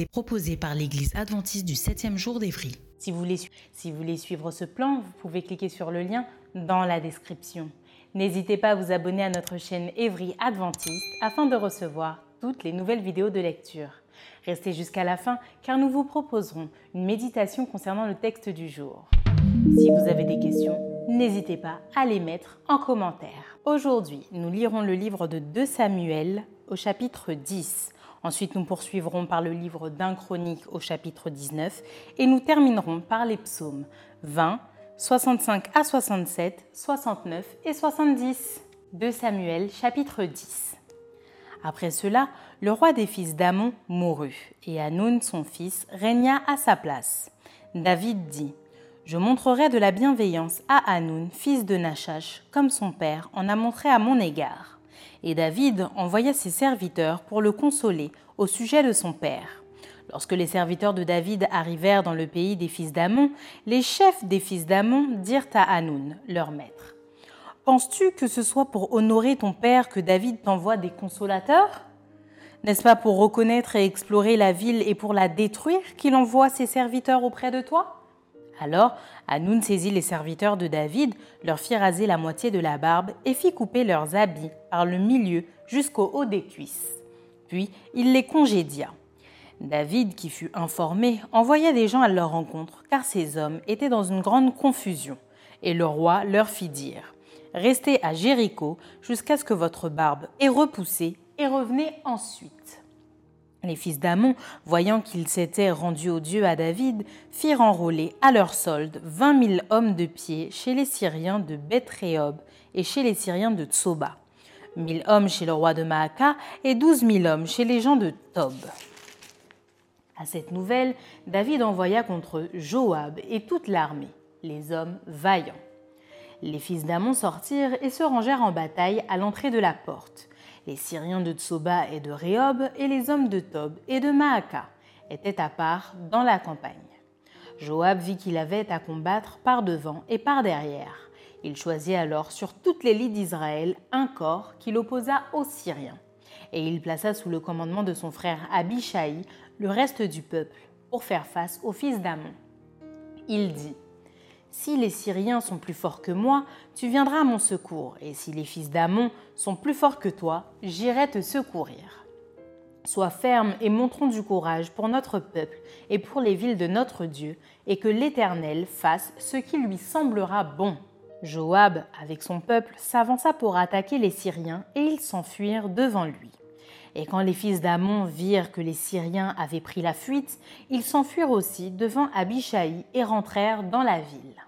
Est proposée par l'Église adventiste du 7e jour d'Évry. Si vous, voulez, si vous voulez suivre ce plan, vous pouvez cliquer sur le lien dans la description. N'hésitez pas à vous abonner à notre chaîne Évry Adventiste afin de recevoir toutes les nouvelles vidéos de lecture. Restez jusqu'à la fin car nous vous proposerons une méditation concernant le texte du jour. Si vous avez des questions, n'hésitez pas à les mettre en commentaire. Aujourd'hui, nous lirons le livre de 2 Samuel au chapitre 10 Ensuite, nous poursuivrons par le livre d'un chronique au chapitre 19 et nous terminerons par les psaumes 20, 65 à 67, 69 et 70 de Samuel chapitre 10. Après cela, le roi des fils d'Amon mourut, et Hanoun, son fils, régna à sa place. David dit Je montrerai de la bienveillance à Hanoun, fils de Nachash, comme son père en a montré à mon égard. Et David envoya ses serviteurs pour le consoler au sujet de son père. Lorsque les serviteurs de David arrivèrent dans le pays des fils d'Amon, les chefs des fils d'Amon dirent à Hanoun, leur maître Penses-tu que ce soit pour honorer ton père que David t'envoie des consolateurs? N'est-ce pas pour reconnaître et explorer la ville et pour la détruire qu'il envoie ses serviteurs auprès de toi? Alors Hanoun saisit les serviteurs de David, leur fit raser la moitié de la barbe et fit couper leurs habits par le milieu jusqu'au haut des cuisses. Puis il les congédia. David, qui fut informé, envoya des gens à leur rencontre, car ces hommes étaient dans une grande confusion. Et le roi leur fit dire Restez à Jéricho jusqu'à ce que votre barbe ait repoussé, et revenez ensuite. Les fils d'Amon, voyant qu'ils s'étaient rendus au Dieu à David, firent enrôler à leur solde vingt mille hommes de pied chez les Syriens de Bethréob et chez les Syriens de Tsoba, mille hommes chez le roi de Maaka et douze mille hommes chez les gens de Tob. À cette nouvelle, David envoya contre Joab et toute l'armée, les hommes vaillants. Les fils d'Amon sortirent et se rangèrent en bataille à l'entrée de la porte. Les Syriens de Tsoba et de Rehob et les hommes de Tob et de Maaka étaient à part dans la campagne. Joab vit qu'il avait à combattre par devant et par derrière. Il choisit alors sur toutes les lits d'Israël un corps qu'il opposa aux Syriens. Et il plaça sous le commandement de son frère Abishai le reste du peuple pour faire face aux fils d'Amon. Il dit si les Syriens sont plus forts que moi, tu viendras à mon secours, et si les fils d'Amon sont plus forts que toi, j'irai te secourir. Sois ferme et montrons du courage pour notre peuple et pour les villes de notre Dieu, et que l'Éternel fasse ce qui lui semblera bon. Joab, avec son peuple, s'avança pour attaquer les Syriens, et ils s'enfuirent devant lui. Et quand les fils d'Amon virent que les Syriens avaient pris la fuite, ils s'enfuirent aussi devant Abishai et rentrèrent dans la ville.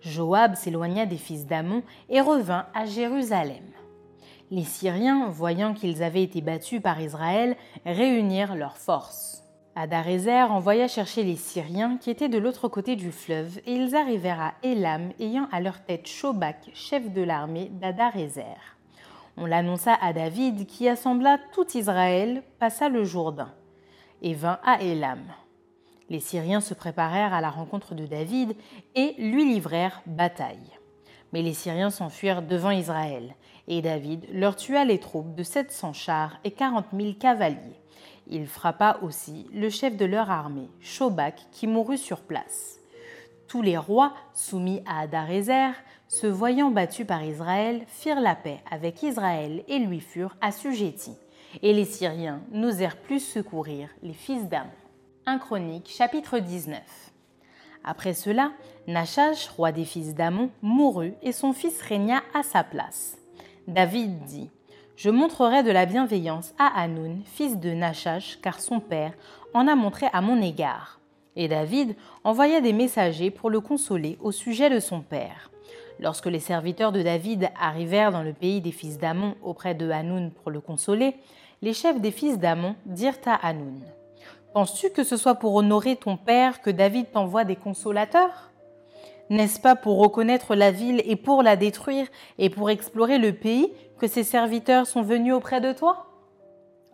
Joab s'éloigna des fils d'Amon et revint à Jérusalem. Les Syriens, voyant qu'ils avaient été battus par Israël, réunirent leurs forces. Adarézer envoya chercher les Syriens qui étaient de l'autre côté du fleuve, et ils arrivèrent à Élam, ayant à leur tête Shobak, chef de l'armée d'Adarézer. On l'annonça à David qui assembla tout Israël, passa le Jourdain et vint à Élam. Les Syriens se préparèrent à la rencontre de David et lui livrèrent bataille. Mais les Syriens s'enfuirent devant Israël, et David leur tua les troupes de sept cents chars et quarante mille cavaliers. Il frappa aussi le chef de leur armée, Shobak, qui mourut sur place. Tous les rois soumis à Adarézer se voyant battus par Israël, firent la paix avec Israël et lui furent assujettis. Et les Syriens n'osèrent plus secourir les fils d'Amon. 1 Chronique, chapitre 19. Après cela, Nachash, roi des fils d'Amon, mourut et son fils régna à sa place. David dit je montrerai de la bienveillance à Hanoun, fils de Nachash, car son père en a montré à mon égard. Et David envoya des messagers pour le consoler au sujet de son père. Lorsque les serviteurs de David arrivèrent dans le pays des fils d'Amon auprès de Hanoun pour le consoler, les chefs des fils d'Amon dirent à Hanoun Penses-tu que ce soit pour honorer ton père que David t'envoie des consolateurs? N'est-ce pas pour reconnaître la ville et pour la détruire et pour explorer le pays que ses serviteurs sont venus auprès de toi?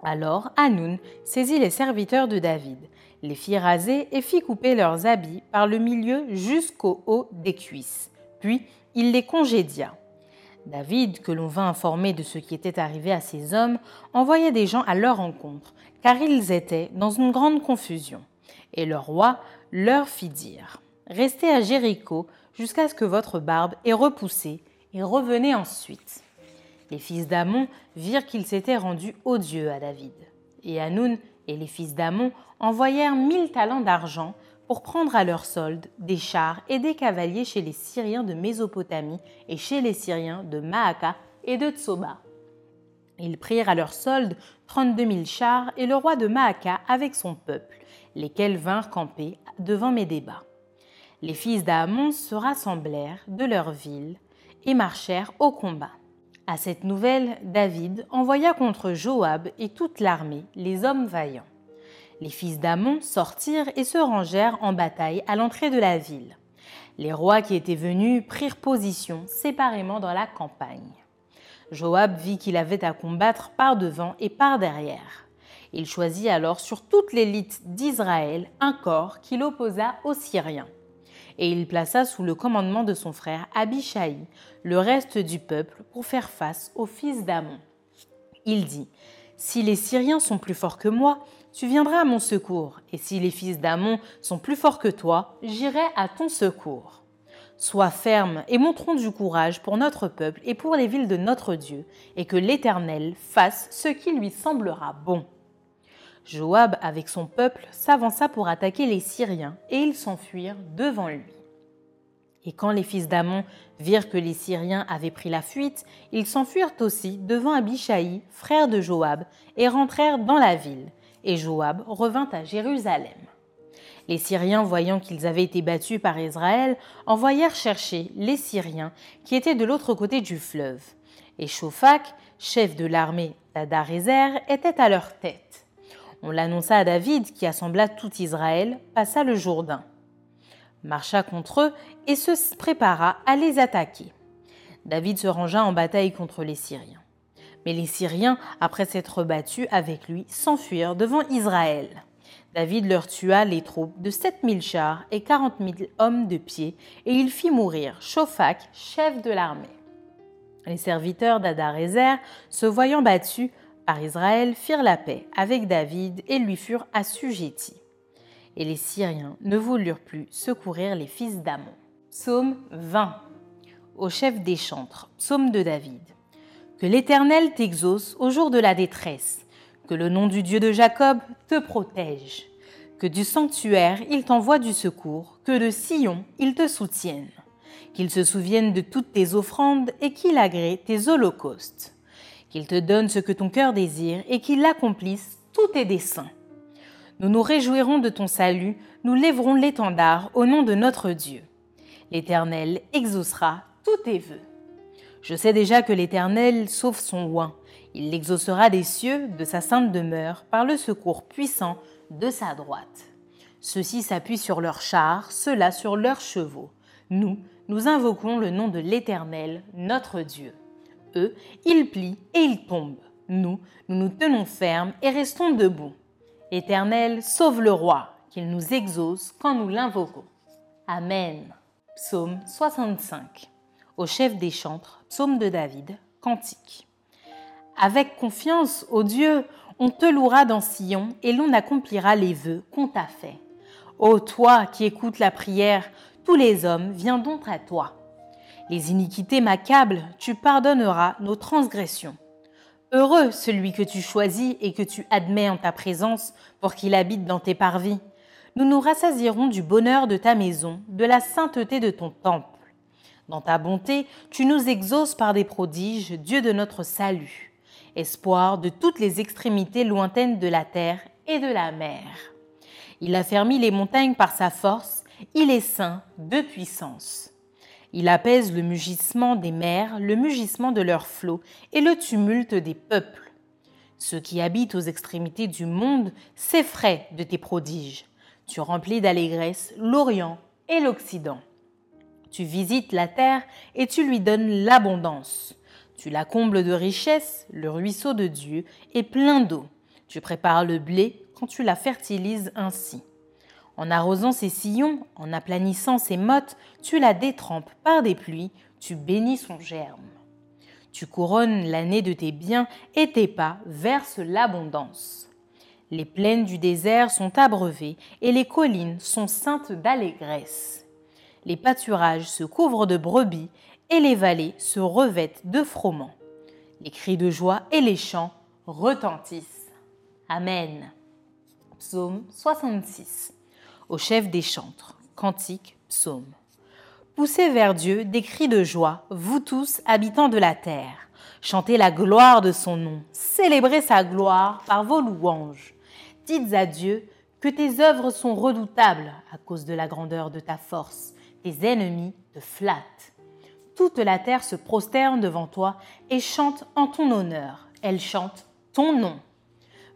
Alors Hanoun saisit les serviteurs de David, les fit raser et fit couper leurs habits par le milieu jusqu'au haut des cuisses. Puis il les congédia. David, que l'on vint informer de ce qui était arrivé à ces hommes, envoya des gens à leur rencontre, car ils étaient dans une grande confusion. Et le roi leur fit dire Restez à Jéricho jusqu'à ce que votre barbe ait repoussé, et revenez ensuite. Les fils d'Amon virent qu'ils s'étaient rendus odieux à David. Et Hanoun et les fils d'Amon envoyèrent mille talents d'argent pour prendre à leur solde des chars et des cavaliers chez les Syriens de Mésopotamie et chez les Syriens de Maaka et de Tsoba. Ils prirent à leur solde trente-deux mille chars et le roi de Maaka avec son peuple, lesquels vinrent camper devant Médéba. Les fils d'Amon se rassemblèrent de leur ville et marchèrent au combat. À cette nouvelle, David envoya contre Joab et toute l'armée les hommes vaillants. Les fils d'Amon sortirent et se rangèrent en bataille à l'entrée de la ville. Les rois qui étaient venus prirent position séparément dans la campagne. Joab vit qu'il avait à combattre par devant et par derrière. Il choisit alors sur toute l'élite d'Israël un corps qu'il opposa aux Syriens. Et il plaça sous le commandement de son frère Abishai le reste du peuple pour faire face aux fils d'Amon. Il dit Si les Syriens sont plus forts que moi, tu viendras à mon secours, et si les fils d'Amon sont plus forts que toi, j'irai à ton secours. Sois ferme et montrons du courage pour notre peuple et pour les villes de notre Dieu, et que l'Éternel fasse ce qui lui semblera bon. Joab, avec son peuple, s'avança pour attaquer les Syriens, et ils s'enfuirent devant lui. Et quand les fils d'Amon virent que les Syriens avaient pris la fuite, ils s'enfuirent aussi devant Abishai, frère de Joab, et rentrèrent dans la ville, et Joab revint à Jérusalem. Les Syriens, voyant qu'ils avaient été battus par Israël, envoyèrent chercher les Syriens qui étaient de l'autre côté du fleuve. Et chef de l'armée d'Adarézer, était à leur tête. On l'annonça à David, qui assembla tout Israël, passa le Jourdain, marcha contre eux et se prépara à les attaquer. David se rangea en bataille contre les Syriens. Mais les Syriens, après s'être battus avec lui, s'enfuirent devant Israël. David leur tua les troupes de sept mille chars et quarante mille hommes de pied, et il fit mourir Shophak, chef de l'armée. Les serviteurs d'Adarézer, se voyant battus par Israël, firent la paix avec David et lui furent assujettis. Et les Syriens ne voulurent plus secourir les fils d'Amon. Psaume 20 Au chef des chantres, psaume de David. Que l'Éternel t'exauce au jour de la détresse, que le nom du Dieu de Jacob te protège, que du sanctuaire il t'envoie du secours, que de Sion il te soutienne, qu'il se souvienne de toutes tes offrandes et qu'il agrée tes holocaustes, qu'il te donne ce que ton cœur désire et qu'il accomplisse tous tes desseins. Nous nous réjouirons de ton salut, nous lèverons l'étendard au nom de notre Dieu. L'Éternel exaucera tous tes vœux. Je sais déjà que l'Éternel sauve son oin. Il l'exaucera des cieux, de sa sainte demeure, par le secours puissant de sa droite. Ceux-ci s'appuient sur leurs chars, ceux-là sur leurs chevaux. Nous, nous invoquons le nom de l'Éternel, notre Dieu. Eux, ils plient et ils tombent. Nous, nous nous tenons fermes et restons debout. Éternel, sauve le roi, qu'il nous exauce quand nous l'invoquons. Amen. Psaume 65 au chef des chantres, psaume de David, cantique. Avec confiance, ô Dieu, on te louera dans Sion et l'on accomplira les vœux qu'on t'a faits. Ô toi qui écoutes la prière, tous les hommes viendront à toi. Les iniquités m'accablent, tu pardonneras nos transgressions. Heureux celui que tu choisis et que tu admets en ta présence pour qu'il habite dans tes parvis. Nous nous rassasierons du bonheur de ta maison, de la sainteté de ton temple. Dans ta bonté, tu nous exauces par des prodiges, Dieu de notre salut. espoir de toutes les extrémités lointaines de la terre et de la mer. Il a fermi les montagnes par sa force, il est saint de puissance. Il apaise le mugissement des mers, le mugissement de leurs flots et le tumulte des peuples. Ceux qui habitent aux extrémités du monde s'effraient de tes prodiges. Tu remplis d'allégresse l'Orient et l'Occident. Tu visites la terre et tu lui donnes l'abondance. Tu la combles de richesses, le ruisseau de Dieu est plein d'eau. Tu prépares le blé quand tu la fertilises ainsi. En arrosant ses sillons, en aplanissant ses mottes, tu la détrempes par des pluies, tu bénis son germe. Tu couronnes l'année de tes biens et tes pas versent l'abondance. Les plaines du désert sont abreuvées et les collines sont ceintes d'allégresse. Les pâturages se couvrent de brebis et les vallées se revêtent de froment. Les cris de joie et les chants retentissent. Amen. Psaume 66. Au chef des chantres. Cantique, psaume. Poussez vers Dieu des cris de joie, vous tous, habitants de la terre. Chantez la gloire de son nom, célébrez sa gloire par vos louanges. Dites à Dieu que tes œuvres sont redoutables à cause de la grandeur de ta force. Ennemis te flattent. Toute la terre se prosterne devant toi et chante en ton honneur. Elle chante ton nom.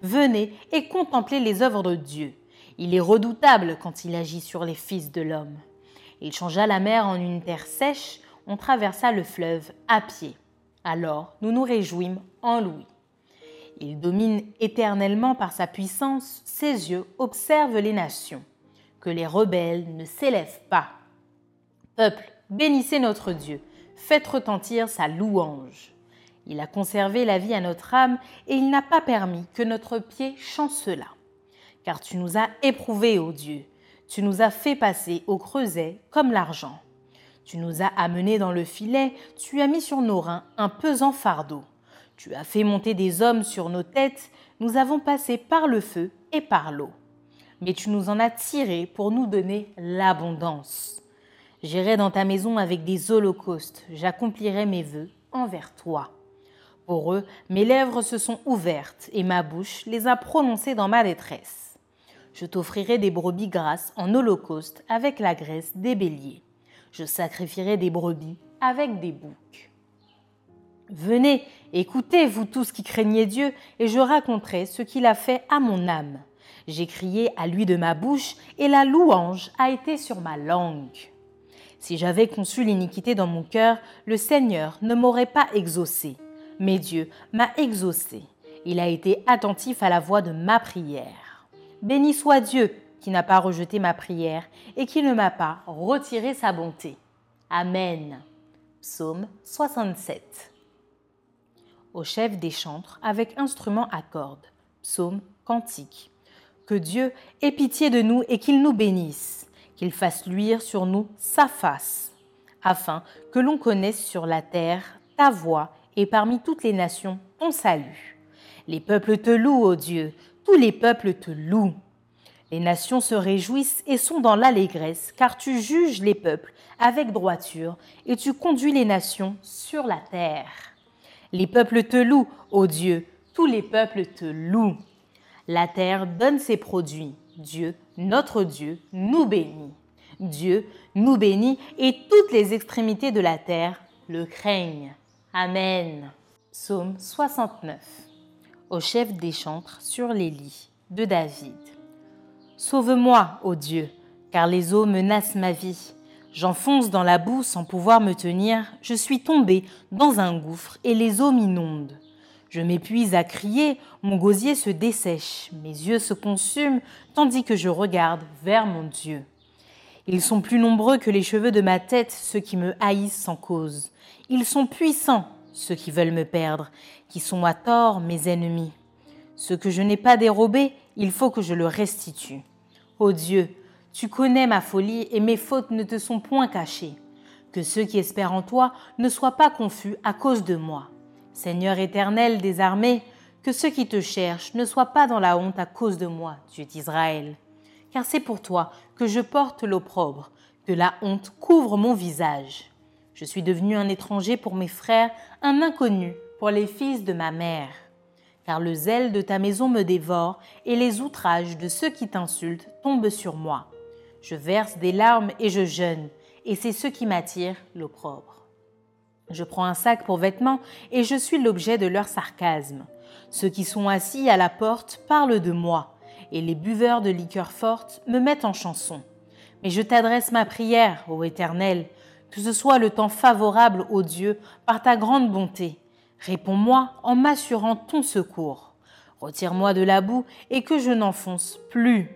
Venez et contemplez les œuvres de Dieu. Il est redoutable quand il agit sur les fils de l'homme. Il changea la mer en une terre sèche, on traversa le fleuve à pied. Alors nous nous réjouîmes en lui. Il domine éternellement par sa puissance, ses yeux observent les nations. Que les rebelles ne s'élèvent pas. Peuple, bénissez notre Dieu, faites retentir sa louange. Il a conservé la vie à notre âme et il n'a pas permis que notre pied chancelât. Car tu nous as éprouvés, ô Dieu, tu nous as fait passer au creuset comme l'argent. Tu nous as amenés dans le filet, tu as mis sur nos reins un pesant fardeau. Tu as fait monter des hommes sur nos têtes, nous avons passé par le feu et par l'eau. Mais tu nous en as tirés pour nous donner l'abondance. J'irai dans ta maison avec des holocaustes, j'accomplirai mes vœux envers toi. Pour eux, mes lèvres se sont ouvertes et ma bouche les a prononcées dans ma détresse. Je t'offrirai des brebis grasses en holocauste avec la graisse des béliers. Je sacrifierai des brebis avec des boucs. Venez, écoutez, vous tous qui craignez Dieu, et je raconterai ce qu'il a fait à mon âme. J'ai crié à lui de ma bouche, et la louange a été sur ma langue. Si j'avais conçu l'iniquité dans mon cœur, le Seigneur ne m'aurait pas exaucé mais Dieu m'a exaucé. Il a été attentif à la voix de ma prière. Béni soit Dieu qui n'a pas rejeté ma prière et qui ne m'a pas retiré sa bonté. Amen. Psaume 67. Au chef des chantres avec instrument à cordes. Psaume cantique. Que Dieu ait pitié de nous et qu'il nous bénisse, qu'il fasse luire sur nous sa face, afin que l'on connaisse sur la terre ta voix et parmi toutes les nations ton salut. Les peuples te louent, ô Dieu, tous les peuples te louent. Les nations se réjouissent et sont dans l'allégresse, car tu juges les peuples avec droiture et tu conduis les nations sur la terre. Les peuples te louent, ô Dieu, tous les peuples te louent. La terre donne ses produits. Dieu, notre Dieu, nous bénit. Dieu nous bénit et toutes les extrémités de la terre le craignent. Amen. Psaume 69. Au chef des chantres sur les lits de David. Sauve-moi, ô Dieu, car les eaux menacent ma vie. J'enfonce dans la boue sans pouvoir me tenir, je suis tombé dans un gouffre et les eaux m'inondent. Je m'épuise à crier, mon gosier se dessèche, mes yeux se consument tandis que je regarde vers mon Dieu. Ils sont plus nombreux que les cheveux de ma tête, ceux qui me haïssent sans cause. Ils sont puissants, ceux qui veulent me perdre, qui sont à tort mes ennemis. Ce que je n'ai pas dérobé, il faut que je le restitue. Ô Dieu, tu connais ma folie et mes fautes ne te sont point cachées. Que ceux qui espèrent en toi ne soient pas confus à cause de moi. Seigneur éternel des armées, que ceux qui te cherchent ne soient pas dans la honte à cause de moi, Dieu d'Israël car c'est pour toi que je porte l'opprobre, que la honte couvre mon visage. Je suis devenu un étranger pour mes frères, un inconnu pour les fils de ma mère. car le zèle de ta maison me dévore, et les outrages de ceux qui t'insultent tombent sur moi. Je verse des larmes et je jeûne, et c'est ce qui m'attire l'opprobre. Je prends un sac pour vêtements, et je suis l'objet de leur sarcasme. Ceux qui sont assis à la porte parlent de moi, et les buveurs de liqueurs fortes me mettent en chanson. Mais je t'adresse ma prière, ô Éternel, que ce soit le temps favorable, ô Dieu, par ta grande bonté. Réponds-moi en m'assurant ton secours. Retire-moi de la boue et que je n'enfonce plus.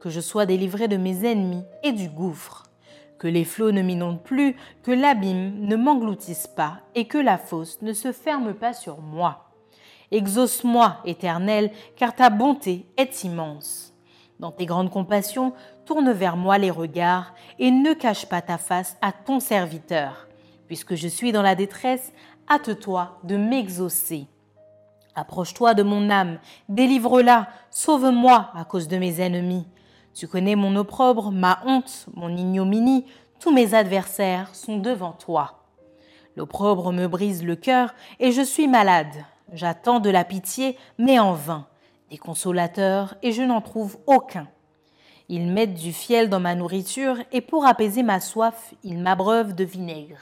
Que je sois délivré de mes ennemis et du gouffre. Que les flots ne m'inondent plus, que l'abîme ne m'engloutisse pas et que la fosse ne se ferme pas sur moi. Exauce-moi, Éternel, car ta bonté est immense. Dans tes grandes compassions, tourne vers moi les regards et ne cache pas ta face à ton serviteur. Puisque je suis dans la détresse, hâte-toi de m'exaucer. Approche-toi de mon âme, délivre-la, sauve-moi à cause de mes ennemis. Tu connais mon opprobre, ma honte, mon ignominie, tous mes adversaires sont devant toi. L'opprobre me brise le cœur et je suis malade. J'attends de la pitié, mais en vain des consolateurs et je n'en trouve aucun. Ils mettent du fiel dans ma nourriture et pour apaiser ma soif, ils m'abreuvent de vinaigre.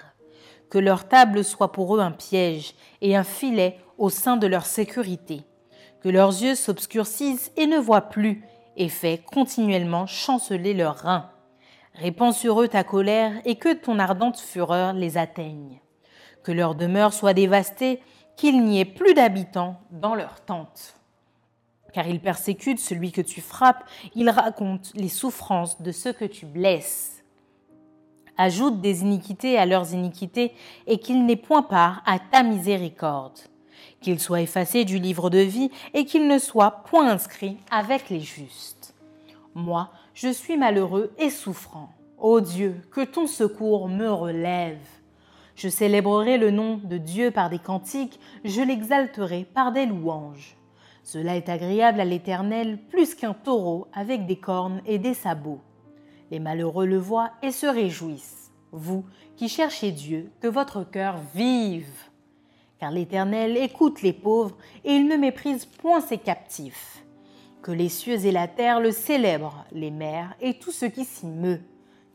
Que leur table soit pour eux un piège et un filet au sein de leur sécurité. Que leurs yeux s'obscurcissent et ne voient plus et fait continuellement chanceler leurs reins. Répands sur eux ta colère et que ton ardente fureur les atteigne. Que leur demeure soit dévastée, qu'il n'y ait plus d'habitants dans leurs tentes car il persécute celui que tu frappes, il raconte les souffrances de ceux que tu blesses. Ajoute des iniquités à leurs iniquités, et qu'il n'ait point part à ta miséricorde. Qu'il soit effacé du livre de vie, et qu'il ne soit point inscrit avec les justes. Moi, je suis malheureux et souffrant. Ô Dieu, que ton secours me relève. Je célébrerai le nom de Dieu par des cantiques, je l'exalterai par des louanges. Cela est agréable à l'Éternel plus qu'un taureau avec des cornes et des sabots. Les malheureux le voient et se réjouissent. Vous qui cherchez Dieu, que votre cœur vive. Car l'Éternel écoute les pauvres et il ne méprise point ses captifs. Que les cieux et la terre le célèbrent, les mers et tout ce qui s'y meut.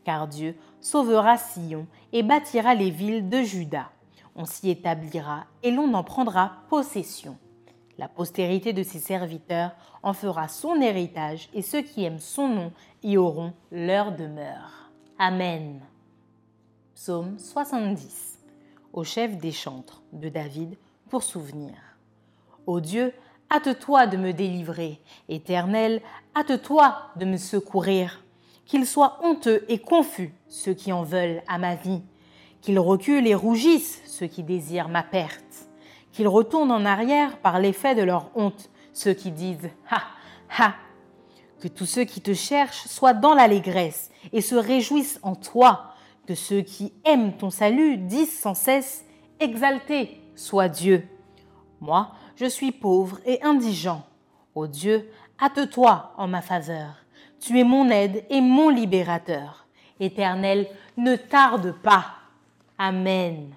Car Dieu sauvera Sion et bâtira les villes de Juda. On s'y établira et l'on en prendra possession. La postérité de ses serviteurs en fera son héritage et ceux qui aiment son nom y auront leur demeure. Amen. Psaume 70. Au chef des chantres de David pour souvenir. Ô Dieu, hâte-toi de me délivrer. Éternel, hâte-toi de me secourir. Qu'ils soient honteux et confus ceux qui en veulent à ma vie. Qu'ils reculent et rougissent ceux qui désirent ma perte qu'ils retournent en arrière par l'effet de leur honte, ceux qui disent Ha Ha Que tous ceux qui te cherchent soient dans l'allégresse et se réjouissent en toi, que ceux qui aiment ton salut disent sans cesse Exalté soit Dieu. Moi, je suis pauvre et indigent. Ô Dieu, hâte-toi en ma faveur. Tu es mon aide et mon libérateur. Éternel, ne tarde pas. Amen.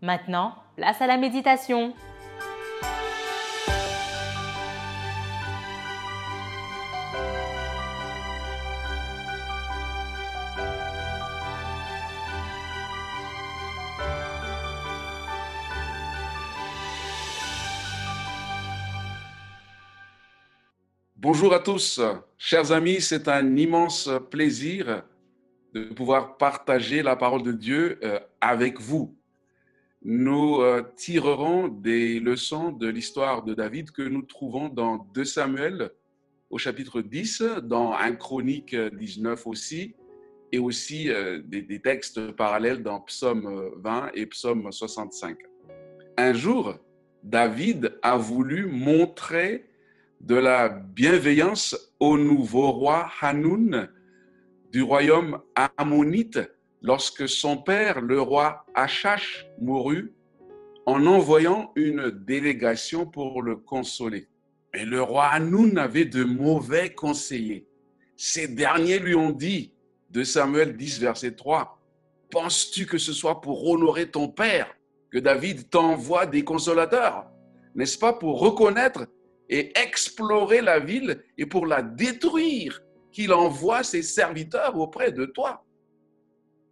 Maintenant, place à la méditation. Bonjour à tous, chers amis, c'est un immense plaisir de pouvoir partager la parole de Dieu euh, avec vous nous euh, tirerons des leçons de l'histoire de David que nous trouvons dans 2 Samuel au chapitre 10, dans 1 Chronique 19 aussi, et aussi euh, des, textes parallèles dans Psaume 20 et Psaume 65. Un jour, David a voulu montrer de la bienveillance au nouveau roi Hanoun du royaume ammonite lorsque son père, le roi Achash, mourut, en envoyant une délégation pour le consoler. Mais le roi Hanoun avait de mauvais conseillers. Ces derniers lui ont dit, de Samuel 10, verset 3, Penses-tu que ce soit pour honorer ton père que David t'envoie des consolateurs? N'est-ce pas, pour reconnaître et explorer la ville et pour la détruire, qu'il envoie ses serviteurs auprès de toi.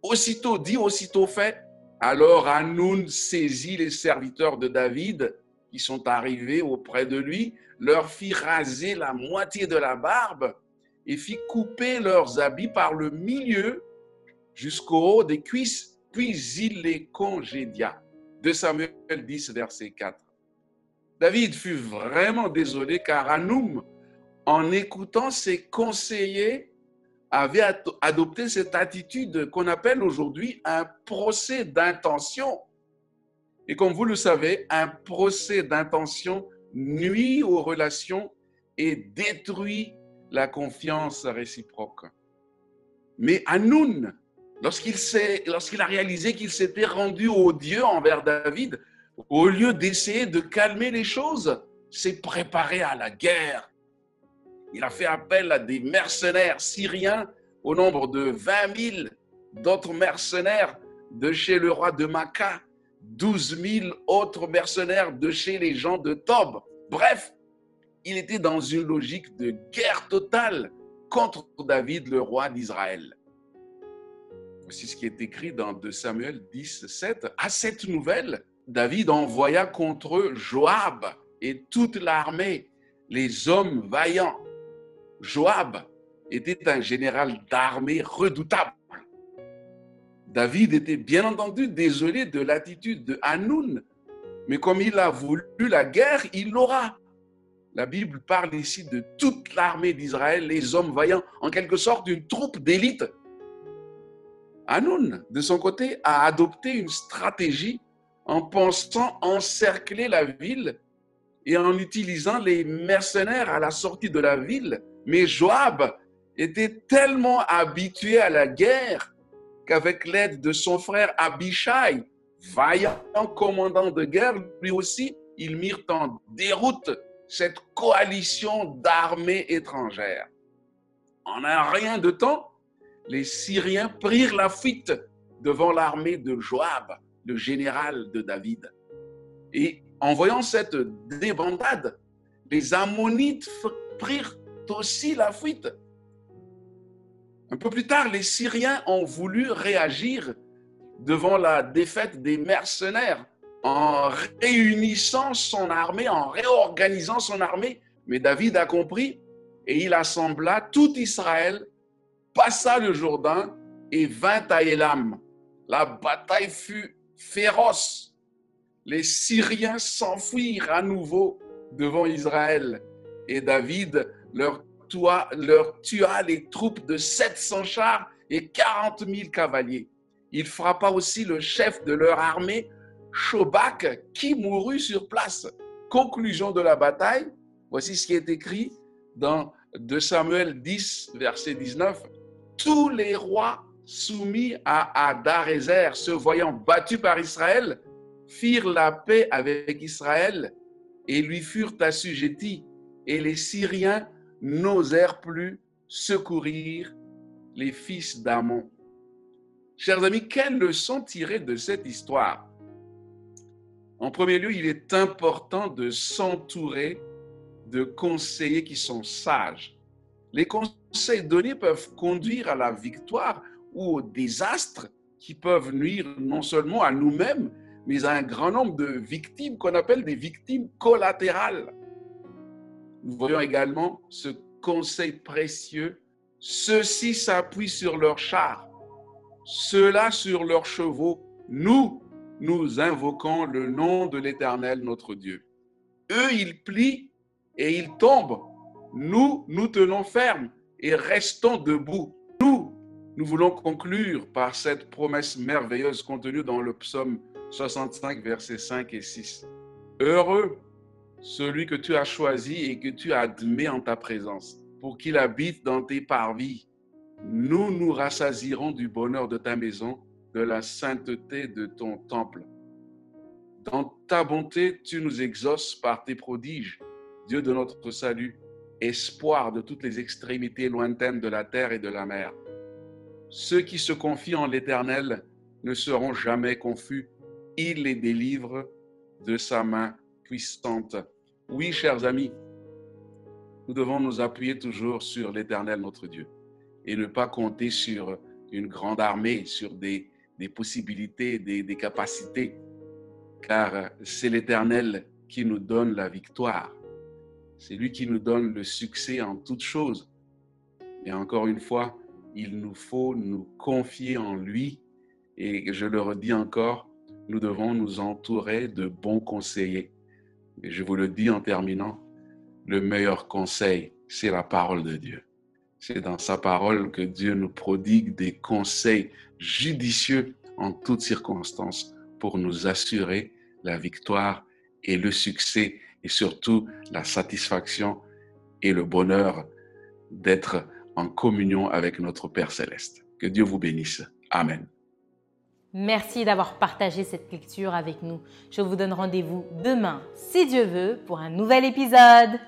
Aussitôt dit, aussitôt fait, alors Hanoun saisit les serviteurs de David qui sont arrivés auprès de lui, leur fit raser la moitié de la barbe et fit couper leurs habits par le milieu jusqu'au haut des cuisses, puis il les congédia. De Samuel 10, verset 4. David fut vraiment désolé car Hanoum, en écoutant ses conseillers, avait adopté cette attitude qu'on appelle aujourd'hui un procès d'intention. Et comme vous le savez, un procès d'intention nuit aux relations et détruit la confiance réciproque. Mais Hanoun, lorsqu'il a réalisé qu'il s'était rendu odieux envers David, au lieu d'essayer de calmer les choses, s'est préparé à la guerre. Il a fait appel à des mercenaires syriens au nombre de 20 000, d'autres mercenaires de chez le roi de Maca, 12 000 autres mercenaires de chez les gens de Tob. Bref, il était dans une logique de guerre totale contre David, le roi d'Israël. Voici ce qui est écrit dans 2 Samuel 10, 7. À cette nouvelle, David envoya contre eux Joab et toute l'armée, les hommes vaillants. Joab était un général d'armée redoutable. David était bien entendu désolé de l'attitude de Hanoun, mais comme il a voulu la guerre, il l'aura. La Bible parle ici de toute l'armée d'Israël, les hommes vaillants, en quelque sorte une troupe d'élite. Hanoun, de son côté, a adopté une stratégie en pensant encercler la ville et en utilisant les mercenaires à la sortie de la ville. Mais Joab était tellement habitué à la guerre qu'avec l'aide de son frère Abishai, vaillant commandant de guerre, lui aussi, ils mirent en déroute cette coalition d'armées étrangères. En un rien de temps, les Syriens prirent la fuite devant l'armée de Joab le général de David. Et en voyant cette débandade, les Ammonites prirent aussi la fuite. Un peu plus tard, les Syriens ont voulu réagir devant la défaite des mercenaires en réunissant son armée, en réorganisant son armée. Mais David a compris et il assembla tout Israël, passa le Jourdain et vint à Élam. La bataille fut féroce. Les Syriens s'enfuirent à nouveau devant Israël et David leur tua, leur tua les troupes de 700 chars et 40 000 cavaliers. Il frappa aussi le chef de leur armée, Shobak, qui mourut sur place. Conclusion de la bataille, voici ce qui est écrit dans 2 Samuel 10, verset 19. Tous les rois soumis à Adarézer, se voyant battus par Israël, firent la paix avec Israël et lui furent assujettis. Et les Syriens n'osèrent plus secourir les fils d'Amon. Chers amis, quelle leçon tirer de cette histoire? En premier lieu, il est important de s'entourer de conseillers qui sont sages. Les conseils donnés peuvent conduire à la victoire ou au désastre qui peuvent nuire non seulement à nous-mêmes, mais à un grand nombre de victimes qu'on appelle des victimes collatérales. Nous voyons également ce conseil précieux. Ceux-ci s'appuient sur leurs chars, ceux-là sur leurs chevaux. Nous, nous invoquons le nom de l'Éternel, notre Dieu. Eux, ils plient et ils tombent. Nous, nous tenons ferme et restons debout. Nous, voulons conclure par cette promesse merveilleuse contenue dans le psaume 65, versets 5 et 6. Heureux celui que tu as choisi et que tu admets en ta présence, pour qu'il habite dans tes parvis. Nous nous rassasirons du bonheur de ta maison, de la sainteté de ton temple. Dans ta bonté, tu nous exauces par tes prodiges, Dieu de notre salut, espoir de toutes les extrémités lointaines de la terre et de la mer. Ceux qui se confient en l'Éternel ne seront jamais confus. Il les délivre de sa main puissante. Oui, chers amis, nous devons nous appuyer toujours sur l'Éternel, notre Dieu, et ne pas compter sur une grande armée, sur des, possibilités, des, des capacités, car c'est l'Éternel qui nous donne la victoire. C'est lui qui nous donne le succès en toutes choses. Et encore une fois, il nous faut nous confier en lui. Et je le redis encore, nous devons nous entourer de bons conseillers. Et je vous le dis en terminant, le meilleur conseil, c'est la parole de Dieu. C'est dans sa parole que Dieu nous prodigue des conseils judicieux en toutes circonstances pour nous assurer la victoire et le succès et surtout la satisfaction et le bonheur d'être en communion avec notre Père céleste. Que Dieu vous bénisse. Amen. Merci d'avoir partagé cette lecture avec nous. Je vous donne rendez-vous demain, si Dieu veut, pour un nouvel épisode.